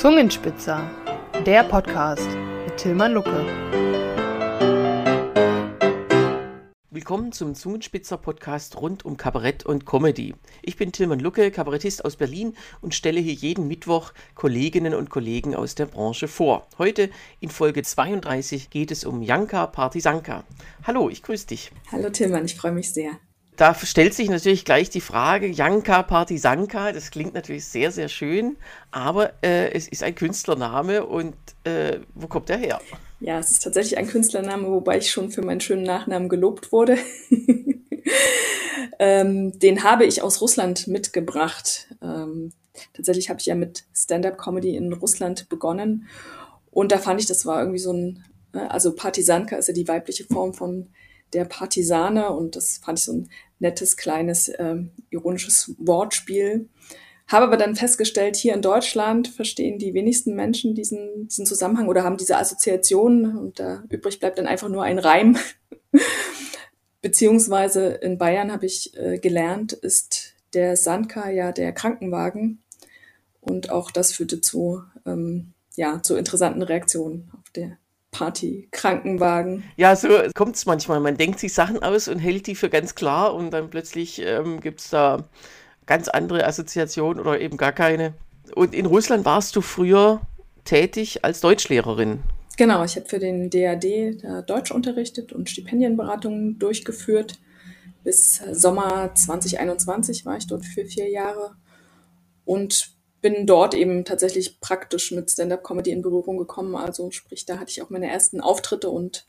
Zungenspitzer, der Podcast mit Tilman Lucke. Willkommen zum Zungenspitzer-Podcast rund um Kabarett und Comedy. Ich bin Tilman Lucke, Kabarettist aus Berlin und stelle hier jeden Mittwoch Kolleginnen und Kollegen aus der Branche vor. Heute in Folge 32 geht es um Janka Partisanka. Hallo, ich grüße dich. Hallo Tilman, ich freue mich sehr da stellt sich natürlich gleich die Frage, Janka Partisanka, das klingt natürlich sehr, sehr schön, aber äh, es ist ein Künstlername und äh, wo kommt der her? Ja, es ist tatsächlich ein Künstlername, wobei ich schon für meinen schönen Nachnamen gelobt wurde. ähm, den habe ich aus Russland mitgebracht. Ähm, tatsächlich habe ich ja mit Stand-up-Comedy in Russland begonnen und da fand ich, das war irgendwie so ein, ne, also Partisanka ist ja die weibliche Form von der Partisane und das fand ich so ein nettes, kleines, ähm, ironisches Wortspiel. Habe aber dann festgestellt, hier in Deutschland verstehen die wenigsten Menschen diesen, diesen Zusammenhang oder haben diese Assoziation und da übrig bleibt dann einfach nur ein Reim. Beziehungsweise in Bayern habe ich äh, gelernt, ist der Sandka ja der Krankenwagen und auch das führte zu, ähm, ja, zu interessanten Reaktionen auf der Party, Krankenwagen. Ja, so kommt es manchmal. Man denkt sich Sachen aus und hält die für ganz klar und dann plötzlich ähm, gibt es da ganz andere Assoziationen oder eben gar keine. Und in Russland warst du früher tätig als Deutschlehrerin. Genau, ich habe für den DAD da Deutsch unterrichtet und Stipendienberatungen durchgeführt. Bis Sommer 2021 war ich dort für vier Jahre und bin dort eben tatsächlich praktisch mit Stand-up-Comedy in Berührung gekommen. Also sprich, da hatte ich auch meine ersten Auftritte und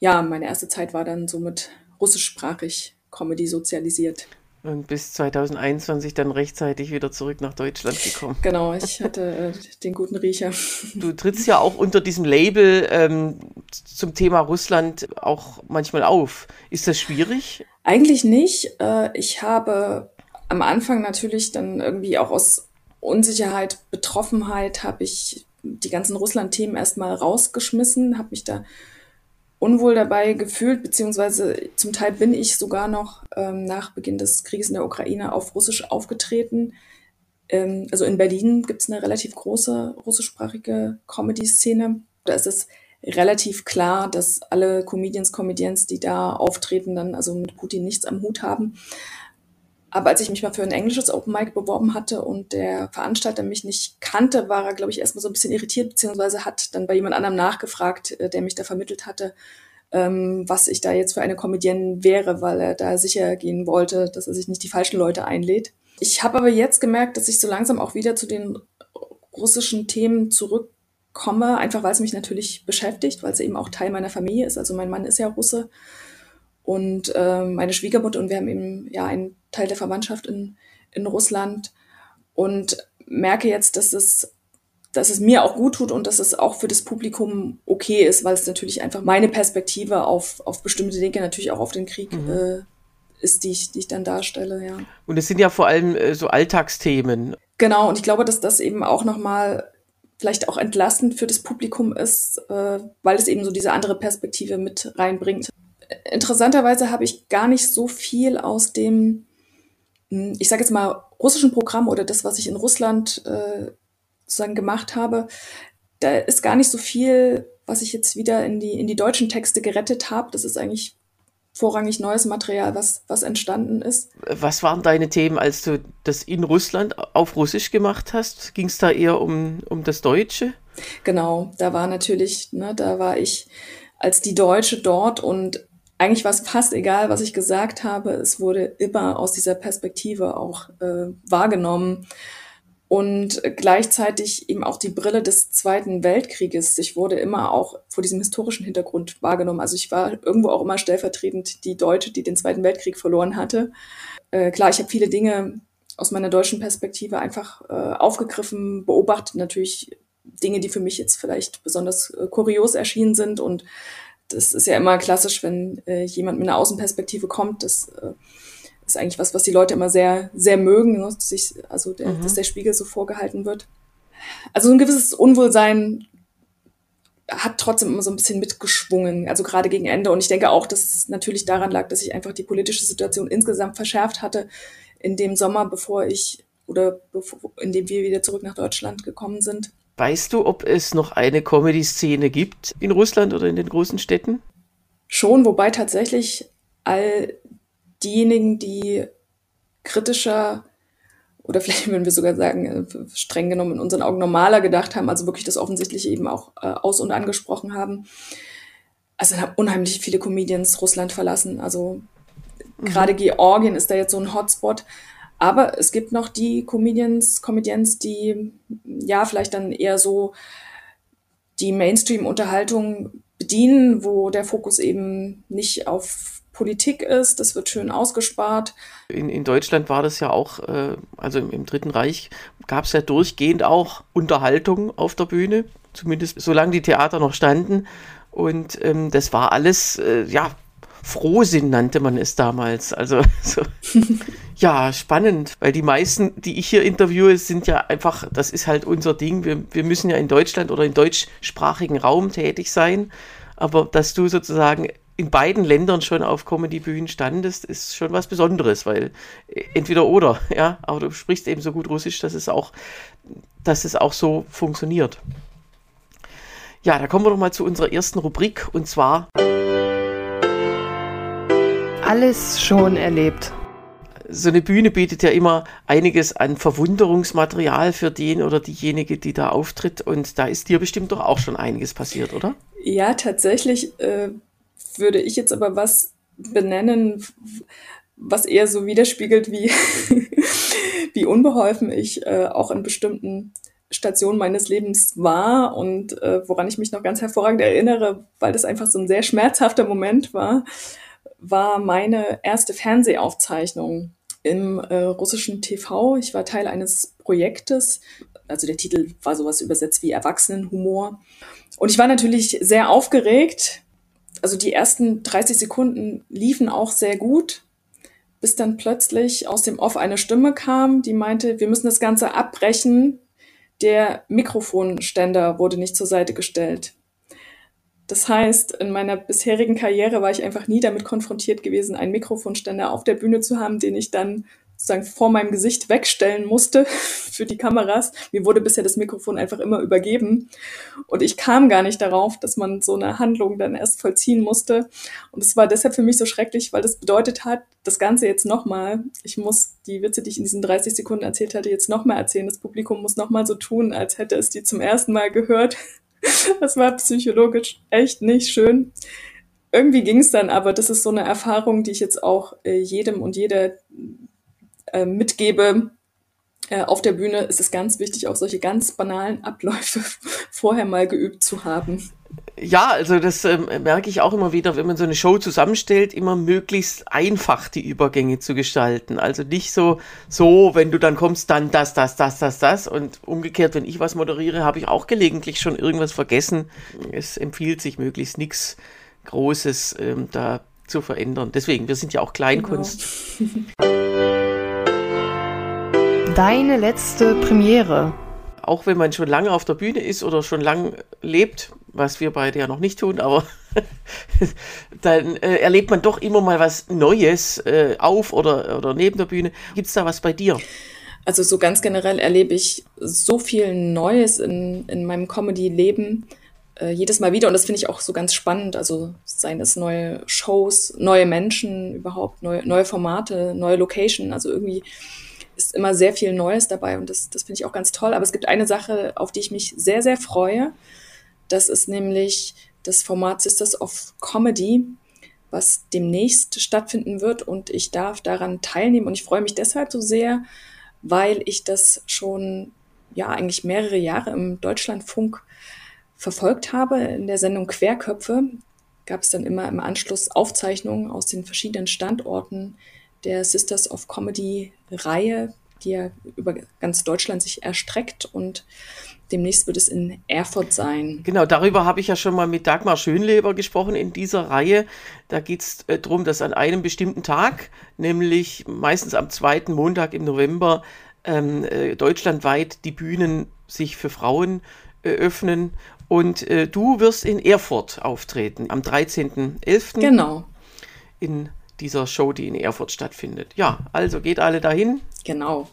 ja, meine erste Zeit war dann somit russischsprachig Comedy sozialisiert. Und bis 2021 dann rechtzeitig wieder zurück nach Deutschland gekommen. Genau, ich hatte äh, den guten Riecher. Du trittst ja auch unter diesem Label ähm, zum Thema Russland auch manchmal auf. Ist das schwierig? Eigentlich nicht. Äh, ich habe am Anfang natürlich dann irgendwie auch aus Unsicherheit, Betroffenheit habe ich die ganzen Russland-Themen erstmal rausgeschmissen, habe mich da unwohl dabei gefühlt, beziehungsweise zum Teil bin ich sogar noch ähm, nach Beginn des Krieges in der Ukraine auf Russisch aufgetreten. Ähm, also in Berlin gibt es eine relativ große russischsprachige Comedy-Szene. Da ist es relativ klar, dass alle Comedians, Comedians, die da auftreten, dann also mit Putin nichts am Hut haben. Aber als ich mich mal für ein englisches Open Mic beworben hatte und der Veranstalter mich nicht kannte, war er, glaube ich, erstmal so ein bisschen irritiert, beziehungsweise hat dann bei jemand anderem nachgefragt, äh, der mich da vermittelt hatte, ähm, was ich da jetzt für eine Comedienne wäre, weil er da sicher gehen wollte, dass er sich nicht die falschen Leute einlädt. Ich habe aber jetzt gemerkt, dass ich so langsam auch wieder zu den russischen Themen zurückkomme, einfach weil es mich natürlich beschäftigt, weil es eben auch Teil meiner Familie ist. Also mein Mann ist ja Russe und äh, meine Schwiegermutter und wir haben eben ja einen Teil der Verwandtschaft in, in Russland und merke jetzt, dass es, dass es mir auch gut tut und dass es auch für das Publikum okay ist, weil es natürlich einfach meine Perspektive auf, auf bestimmte Dinge, natürlich auch auf den Krieg mhm. äh, ist, die ich, die ich dann darstelle, ja. Und es sind ja vor allem äh, so Alltagsthemen. Genau, und ich glaube, dass das eben auch nochmal vielleicht auch entlastend für das Publikum ist, äh, weil es eben so diese andere Perspektive mit reinbringt interessanterweise habe ich gar nicht so viel aus dem, ich sage jetzt mal, russischen Programm oder das, was ich in Russland äh, sozusagen gemacht habe. Da ist gar nicht so viel, was ich jetzt wieder in die, in die deutschen Texte gerettet habe. Das ist eigentlich vorrangig neues Material, was, was entstanden ist. Was waren deine Themen, als du das in Russland auf Russisch gemacht hast? Ging es da eher um, um das Deutsche? Genau, da war natürlich, ne, da war ich als die Deutsche dort und eigentlich war es fast egal, was ich gesagt habe. Es wurde immer aus dieser Perspektive auch äh, wahrgenommen. Und gleichzeitig eben auch die Brille des Zweiten Weltkrieges. Ich wurde immer auch vor diesem historischen Hintergrund wahrgenommen. Also ich war irgendwo auch immer stellvertretend die Deutsche, die den Zweiten Weltkrieg verloren hatte. Äh, klar, ich habe viele Dinge aus meiner deutschen Perspektive einfach äh, aufgegriffen, beobachtet natürlich Dinge, die für mich jetzt vielleicht besonders äh, kurios erschienen sind und das ist ja immer klassisch, wenn äh, jemand mit einer Außenperspektive kommt. Das äh, ist eigentlich was, was die Leute immer sehr, sehr mögen, ne? dass, sich, also der, mhm. dass der Spiegel so vorgehalten wird. Also ein gewisses Unwohlsein hat trotzdem immer so ein bisschen mitgeschwungen, also gerade gegen Ende. Und ich denke auch, dass es natürlich daran lag, dass ich einfach die politische Situation insgesamt verschärft hatte in dem Sommer, bevor ich oder indem wir wieder zurück nach Deutschland gekommen sind. Weißt du, ob es noch eine Comedy-Szene gibt in Russland oder in den großen Städten? Schon, wobei tatsächlich all diejenigen, die kritischer oder vielleicht würden wir sogar sagen, äh, streng genommen in unseren Augen normaler gedacht haben, also wirklich das Offensichtliche eben auch äh, aus- und angesprochen haben. Also haben unheimlich viele Comedians Russland verlassen. Also mhm. gerade Georgien ist da jetzt so ein Hotspot. Aber es gibt noch die Comedians, Comedians, die ja vielleicht dann eher so die Mainstream-Unterhaltung bedienen, wo der Fokus eben nicht auf Politik ist. Das wird schön ausgespart. In, in Deutschland war das ja auch, äh, also im, im, Dritten Reich gab es ja durchgehend auch Unterhaltung auf der Bühne, zumindest solange die Theater noch standen. Und ähm, das war alles, äh, ja, Frohsinn nannte man es damals. Also so, ja, spannend, weil die meisten, die ich hier interviewe, sind ja einfach, das ist halt unser Ding. Wir, wir müssen ja in Deutschland oder im deutschsprachigen Raum tätig sein. Aber dass du sozusagen in beiden Ländern schon auf Comedy-Bühnen standest, ist schon was Besonderes, weil äh, entweder oder, ja, aber du sprichst eben so gut Russisch, dass es auch, dass es auch so funktioniert. Ja, da kommen wir doch mal zu unserer ersten Rubrik und zwar alles schon erlebt. So eine Bühne bietet ja immer einiges an Verwunderungsmaterial für den oder diejenige, die da auftritt. Und da ist dir bestimmt doch auch schon einiges passiert, oder? Ja, tatsächlich äh, würde ich jetzt aber was benennen, was eher so widerspiegelt, wie, wie unbeholfen ich äh, auch in bestimmten Stationen meines Lebens war und äh, woran ich mich noch ganz hervorragend erinnere, weil das einfach so ein sehr schmerzhafter Moment war, war meine erste Fernsehaufzeichnung im äh, russischen TV. Ich war Teil eines Projektes, also der Titel war sowas übersetzt wie Erwachsenenhumor. Und ich war natürlich sehr aufgeregt, also die ersten 30 Sekunden liefen auch sehr gut, bis dann plötzlich aus dem Off eine Stimme kam, die meinte, wir müssen das Ganze abbrechen. Der Mikrofonständer wurde nicht zur Seite gestellt. Das heißt, in meiner bisherigen Karriere war ich einfach nie damit konfrontiert gewesen, einen Mikrofonständer auf der Bühne zu haben, den ich dann sozusagen vor meinem Gesicht wegstellen musste für die Kameras. Mir wurde bisher das Mikrofon einfach immer übergeben und ich kam gar nicht darauf, dass man so eine Handlung dann erst vollziehen musste. Und es war deshalb für mich so schrecklich, weil das bedeutet hat, das Ganze jetzt nochmal, ich muss die Witze, die ich in diesen 30 Sekunden erzählt hatte, jetzt nochmal erzählen. Das Publikum muss nochmal so tun, als hätte es die zum ersten Mal gehört. Das war psychologisch echt nicht schön. Irgendwie ging es dann, aber das ist so eine Erfahrung, die ich jetzt auch äh, jedem und jeder äh, mitgebe, auf der Bühne ist es ganz wichtig, auch solche ganz banalen Abläufe vorher mal geübt zu haben. Ja, also das ähm, merke ich auch immer wieder, wenn man so eine Show zusammenstellt, immer möglichst einfach die Übergänge zu gestalten. Also nicht so, so, wenn du dann kommst, dann das, das, das, das, das. Und umgekehrt, wenn ich was moderiere, habe ich auch gelegentlich schon irgendwas vergessen. Es empfiehlt sich möglichst nichts Großes ähm, da zu verändern. Deswegen, wir sind ja auch Kleinkunst. Genau. Deine letzte Premiere. Auch wenn man schon lange auf der Bühne ist oder schon lange lebt, was wir beide ja noch nicht tun, aber dann äh, erlebt man doch immer mal was Neues äh, auf oder, oder neben der Bühne. Gibt es da was bei dir? Also so ganz generell erlebe ich so viel Neues in, in meinem Comedy-Leben äh, jedes Mal wieder und das finde ich auch so ganz spannend. Also seien es neue Shows, neue Menschen, überhaupt neue, neue Formate, neue Location. Also irgendwie ist immer sehr viel Neues dabei und das, das finde ich auch ganz toll. Aber es gibt eine Sache, auf die ich mich sehr, sehr freue. Das ist nämlich das Format Sisters of Comedy, was demnächst stattfinden wird und ich darf daran teilnehmen und ich freue mich deshalb so sehr, weil ich das schon ja eigentlich mehrere Jahre im Deutschlandfunk verfolgt habe. In der Sendung Querköpfe gab es dann immer im Anschluss Aufzeichnungen aus den verschiedenen Standorten der Sisters of Comedy Reihe, die ja über ganz Deutschland sich erstreckt und demnächst wird es in Erfurt sein. Genau, darüber habe ich ja schon mal mit Dagmar Schönleber gesprochen in dieser Reihe. Da geht es äh, darum, dass an einem bestimmten Tag, nämlich meistens am zweiten Montag im November, ähm, äh, deutschlandweit die Bühnen sich für Frauen äh, öffnen. Und äh, du wirst in Erfurt auftreten am 13.11. Genau. In dieser Show, die in Erfurt stattfindet. Ja, also geht alle dahin. Genau.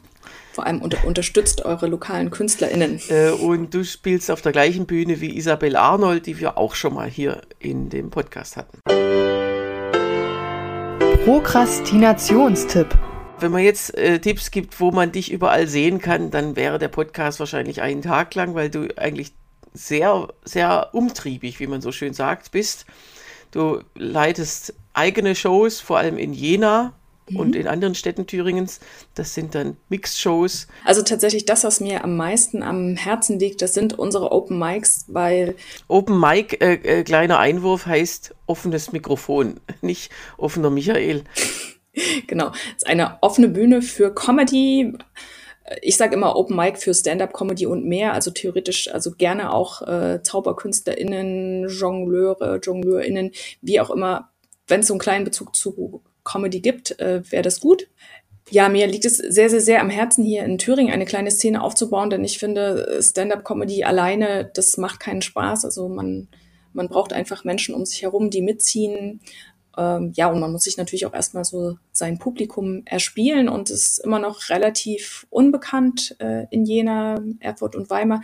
Vor allem unter, unterstützt eure lokalen KünstlerInnen. Äh, und du spielst auf der gleichen Bühne wie Isabel Arnold, die wir auch schon mal hier in dem Podcast hatten. Prokrastinationstipp. Wenn man jetzt äh, Tipps gibt, wo man dich überall sehen kann, dann wäre der Podcast wahrscheinlich einen Tag lang, weil du eigentlich sehr, sehr umtriebig, wie man so schön sagt, bist. Du leitest eigene Shows, vor allem in Jena mhm. und in anderen Städten Thüringens. Das sind dann Mixed-Shows. Also tatsächlich das, was mir am meisten am Herzen liegt, das sind unsere Open Mics, weil. Open Mic, äh, äh, kleiner Einwurf, heißt offenes Mikrofon, nicht offener Michael. genau, es ist eine offene Bühne für Comedy. Ich sage immer Open Mic für Stand-up-Comedy und mehr, also theoretisch, also gerne auch äh, ZauberkünstlerInnen, Jongleure, JongleurInnen, wie auch immer, wenn es so einen kleinen Bezug zu Comedy gibt, äh, wäre das gut. Ja, mir liegt es sehr, sehr, sehr am Herzen, hier in Thüringen eine kleine Szene aufzubauen, denn ich finde, Stand-up-Comedy alleine, das macht keinen Spaß. Also man, man braucht einfach Menschen um sich herum, die mitziehen. Ähm, ja, und man muss sich natürlich auch erstmal so sein Publikum erspielen und es ist immer noch relativ unbekannt äh, in Jena, Erfurt und Weimar.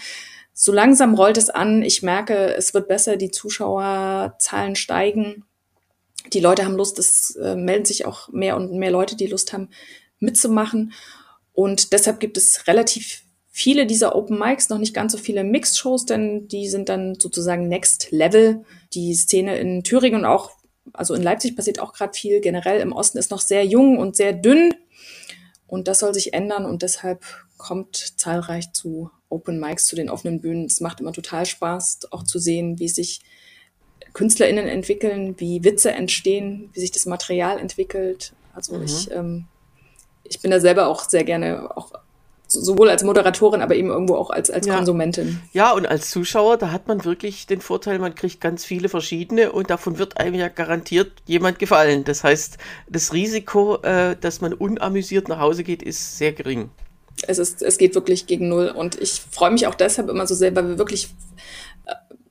So langsam rollt es an. Ich merke, es wird besser, die Zuschauerzahlen steigen die Leute haben Lust, es äh, melden sich auch mehr und mehr Leute, die Lust haben, mitzumachen. Und deshalb gibt es relativ viele dieser Open Mics, noch nicht ganz so viele Mixed-Shows, denn die sind dann sozusagen Next Level. Die Szene in Thüringen und auch, also in Leipzig passiert auch gerade viel. Generell im Osten ist noch sehr jung und sehr dünn. Und das soll sich ändern und deshalb kommt zahlreich zu Open Mics, zu den offenen Bühnen. Es macht immer total Spaß, auch zu sehen, wie sich KünstlerInnen entwickeln, wie Witze entstehen, wie sich das Material entwickelt. Also mhm. ich, ähm, ich bin da selber auch sehr gerne auch sowohl als Moderatorin, aber eben irgendwo auch als, als ja. Konsumentin. Ja, und als Zuschauer, da hat man wirklich den Vorteil, man kriegt ganz viele verschiedene und davon wird einem ja garantiert jemand gefallen. Das heißt, das Risiko, äh, dass man unamüsiert nach Hause geht, ist sehr gering. Es, ist, es geht wirklich gegen Null und ich freue mich auch deshalb immer so sehr, weil wir wirklich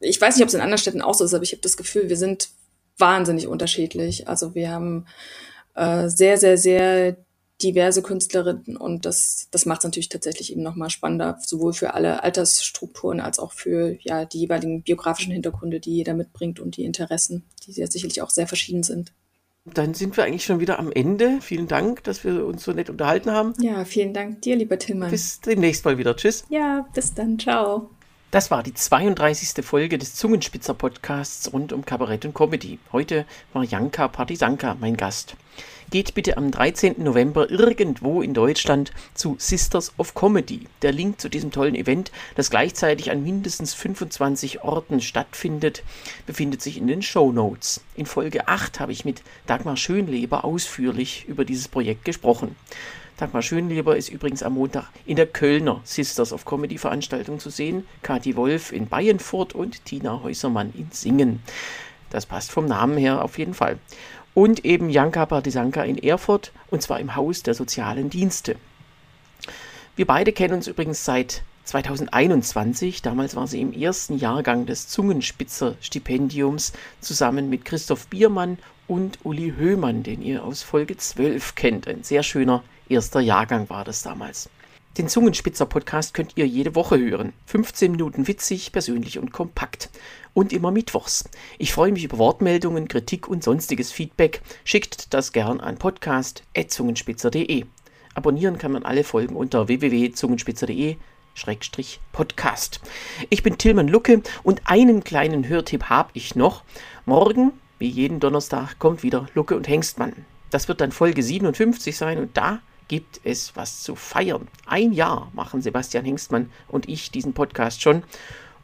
ich weiß nicht, ob es in anderen Städten auch so ist, aber ich habe das Gefühl, wir sind wahnsinnig unterschiedlich. Also wir haben äh, sehr, sehr, sehr diverse Künstlerinnen und das, das macht es natürlich tatsächlich eben nochmal spannender, sowohl für alle Altersstrukturen als auch für ja, die jeweiligen biografischen Hintergründe, die jeder mitbringt und die Interessen, die ja sicherlich auch sehr verschieden sind. Dann sind wir eigentlich schon wieder am Ende. Vielen Dank, dass wir uns so nett unterhalten haben. Ja, vielen Dank dir, lieber Tillmann. Bis demnächst mal wieder. Tschüss. Ja, bis dann. Ciao. Das war die 32. Folge des Zungenspitzer-Podcasts rund um Kabarett und Comedy. Heute war Janka Partisanka mein Gast. Geht bitte am 13. November irgendwo in Deutschland zu Sisters of Comedy. Der Link zu diesem tollen Event, das gleichzeitig an mindestens 25 Orten stattfindet, befindet sich in den Show Notes. In Folge 8 habe ich mit Dagmar Schönleber ausführlich über dieses Projekt gesprochen. Dagmar Schönleber ist übrigens am Montag in der Kölner Sisters of Comedy Veranstaltung zu sehen. Kathi Wolf in Bayernfurt und Tina Häusermann in Singen. Das passt vom Namen her auf jeden Fall. Und eben Janka Partisanka in Erfurt und zwar im Haus der sozialen Dienste. Wir beide kennen uns übrigens seit 2021. Damals war sie im ersten Jahrgang des Zungenspitzer-Stipendiums zusammen mit Christoph Biermann und Uli Höhmann, den ihr aus Folge 12 kennt. Ein sehr schöner Erster Jahrgang war das damals. Den Zungenspitzer-Podcast könnt ihr jede Woche hören. 15 Minuten witzig, persönlich und kompakt. Und immer mittwochs. Ich freue mich über Wortmeldungen, Kritik und sonstiges Feedback. Schickt das gern an podcast.zungenspitzer.de. Abonnieren kann man alle Folgen unter www.zungenspitzer.de Podcast. Ich bin Tilman Lucke und einen kleinen Hörtipp habe ich noch. Morgen, wie jeden Donnerstag, kommt wieder Lucke und Hengstmann. Das wird dann Folge 57 sein und da gibt es was zu feiern. Ein Jahr machen Sebastian Hengstmann und ich diesen Podcast schon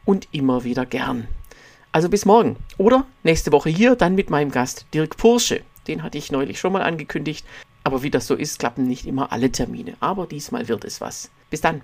und immer wieder gern. Also bis morgen oder nächste Woche hier dann mit meinem Gast Dirk Pursche. Den hatte ich neulich schon mal angekündigt, aber wie das so ist, klappen nicht immer alle Termine. Aber diesmal wird es was. Bis dann.